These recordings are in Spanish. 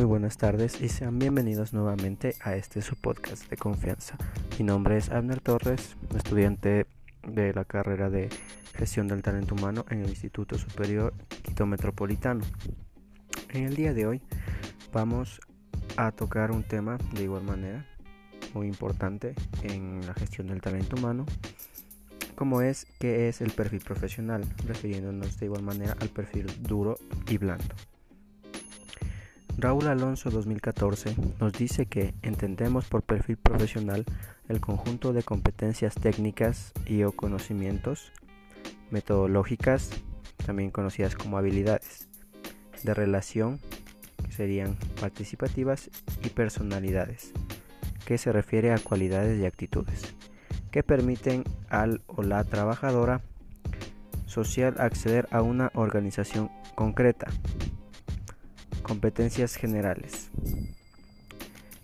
Muy buenas tardes y sean bienvenidos nuevamente a este su podcast de confianza. Mi nombre es Abner Torres, estudiante de la carrera de Gestión del Talento Humano en el Instituto Superior Quito Metropolitano. En el día de hoy vamos a tocar un tema de igual manera muy importante en la gestión del talento humano, como es qué es el perfil profesional, refiriéndonos de igual manera al perfil duro y blando. Raúl Alonso 2014 nos dice que entendemos por perfil profesional el conjunto de competencias técnicas y o conocimientos metodológicas, también conocidas como habilidades, de relación, que serían participativas, y personalidades, que se refiere a cualidades y actitudes, que permiten al o la trabajadora social acceder a una organización concreta, Competencias generales.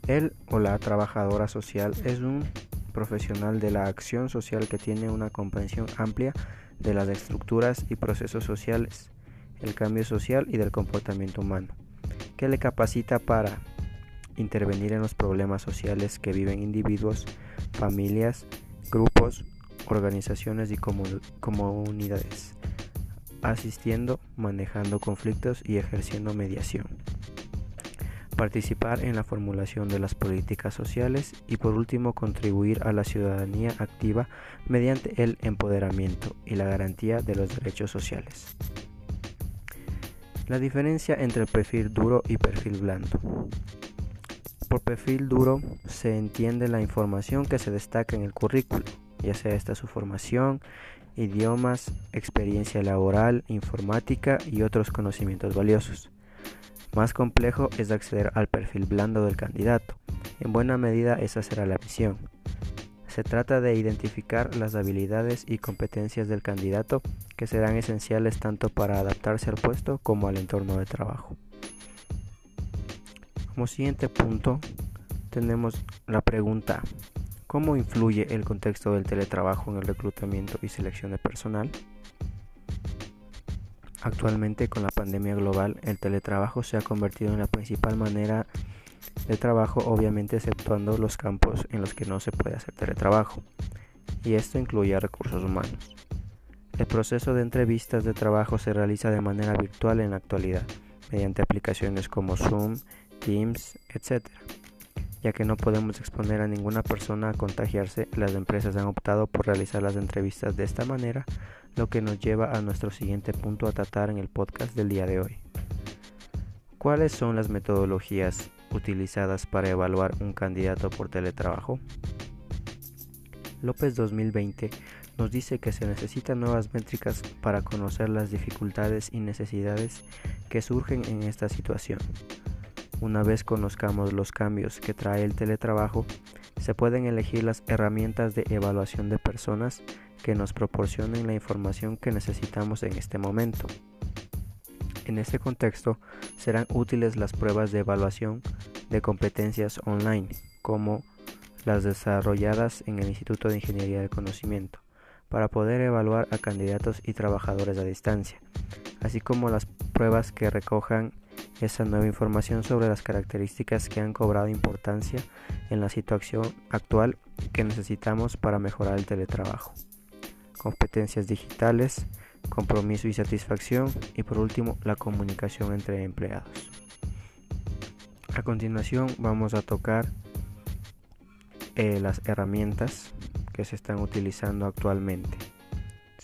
Él o la trabajadora social es un profesional de la acción social que tiene una comprensión amplia de las estructuras y procesos sociales, el cambio social y del comportamiento humano, que le capacita para intervenir en los problemas sociales que viven individuos, familias, grupos, organizaciones y comunidades asistiendo, manejando conflictos y ejerciendo mediación. Participar en la formulación de las políticas sociales y por último contribuir a la ciudadanía activa mediante el empoderamiento y la garantía de los derechos sociales. La diferencia entre el perfil duro y perfil blando. Por perfil duro se entiende la información que se destaca en el currículo, ya sea esta su formación, idiomas, experiencia laboral, informática y otros conocimientos valiosos. Más complejo es acceder al perfil blando del candidato. En buena medida esa será la misión. Se trata de identificar las habilidades y competencias del candidato que serán esenciales tanto para adaptarse al puesto como al entorno de trabajo. Como siguiente punto tenemos la pregunta ¿Cómo influye el contexto del teletrabajo en el reclutamiento y selección de personal? Actualmente con la pandemia global, el teletrabajo se ha convertido en la principal manera de trabajo, obviamente exceptuando los campos en los que no se puede hacer teletrabajo, y esto incluye recursos humanos. El proceso de entrevistas de trabajo se realiza de manera virtual en la actualidad, mediante aplicaciones como Zoom, Teams, etc ya que no podemos exponer a ninguna persona a contagiarse, las empresas han optado por realizar las entrevistas de esta manera, lo que nos lleva a nuestro siguiente punto a tratar en el podcast del día de hoy. ¿Cuáles son las metodologías utilizadas para evaluar un candidato por teletrabajo? López 2020 nos dice que se necesitan nuevas métricas para conocer las dificultades y necesidades que surgen en esta situación. Una vez conozcamos los cambios que trae el teletrabajo, se pueden elegir las herramientas de evaluación de personas que nos proporcionen la información que necesitamos en este momento. En este contexto, serán útiles las pruebas de evaluación de competencias online, como las desarrolladas en el Instituto de Ingeniería del Conocimiento, para poder evaluar a candidatos y trabajadores a distancia, así como las pruebas que recojan esa nueva información sobre las características que han cobrado importancia en la situación actual que necesitamos para mejorar el teletrabajo. Competencias digitales, compromiso y satisfacción y por último la comunicación entre empleados. A continuación vamos a tocar eh, las herramientas que se están utilizando actualmente.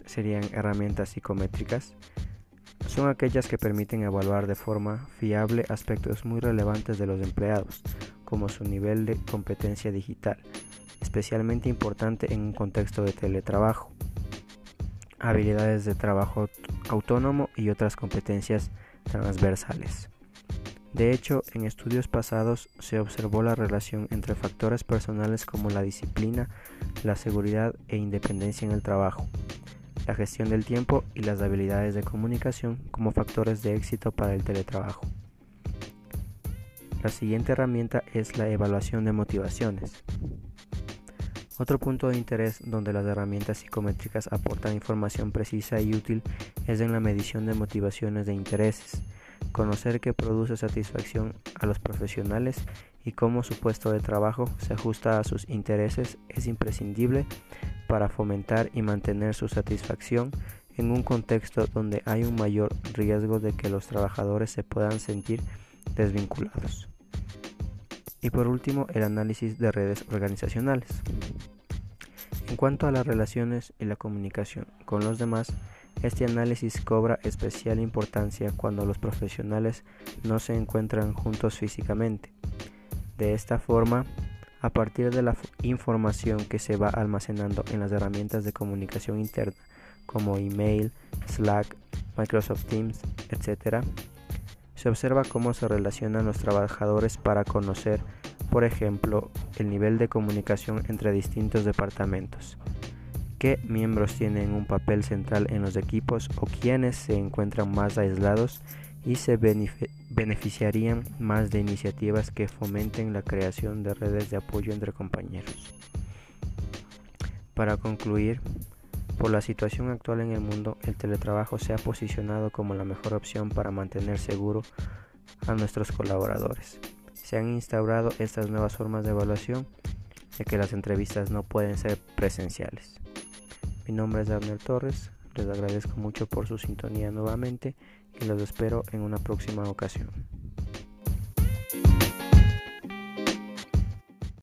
Serían herramientas psicométricas son aquellas que permiten evaluar de forma fiable aspectos muy relevantes de los empleados, como su nivel de competencia digital, especialmente importante en un contexto de teletrabajo, habilidades de trabajo autónomo y otras competencias transversales. De hecho, en estudios pasados se observó la relación entre factores personales como la disciplina, la seguridad e independencia en el trabajo, la gestión del tiempo y las habilidades de comunicación como factores de éxito para el teletrabajo. La siguiente herramienta es la evaluación de motivaciones. Otro punto de interés donde las herramientas psicométricas aportan información precisa y útil es en la medición de motivaciones de intereses, Conocer qué produce satisfacción a los profesionales y cómo su puesto de trabajo se ajusta a sus intereses es imprescindible para fomentar y mantener su satisfacción en un contexto donde hay un mayor riesgo de que los trabajadores se puedan sentir desvinculados. Y por último, el análisis de redes organizacionales. En cuanto a las relaciones y la comunicación con los demás, este análisis cobra especial importancia cuando los profesionales no se encuentran juntos físicamente. De esta forma, a partir de la información que se va almacenando en las herramientas de comunicación interna como email, Slack, Microsoft Teams, etc., se observa cómo se relacionan los trabajadores para conocer, por ejemplo, el nivel de comunicación entre distintos departamentos, qué miembros tienen un papel central en los equipos o quiénes se encuentran más aislados y se beneficiarían más de iniciativas que fomenten la creación de redes de apoyo entre compañeros. Para concluir, por la situación actual en el mundo, el teletrabajo se ha posicionado como la mejor opción para mantener seguro a nuestros colaboradores. Se han instaurado estas nuevas formas de evaluación, ya que las entrevistas no pueden ser presenciales. Mi nombre es Daniel Torres, les agradezco mucho por su sintonía nuevamente y los espero en una próxima ocasión.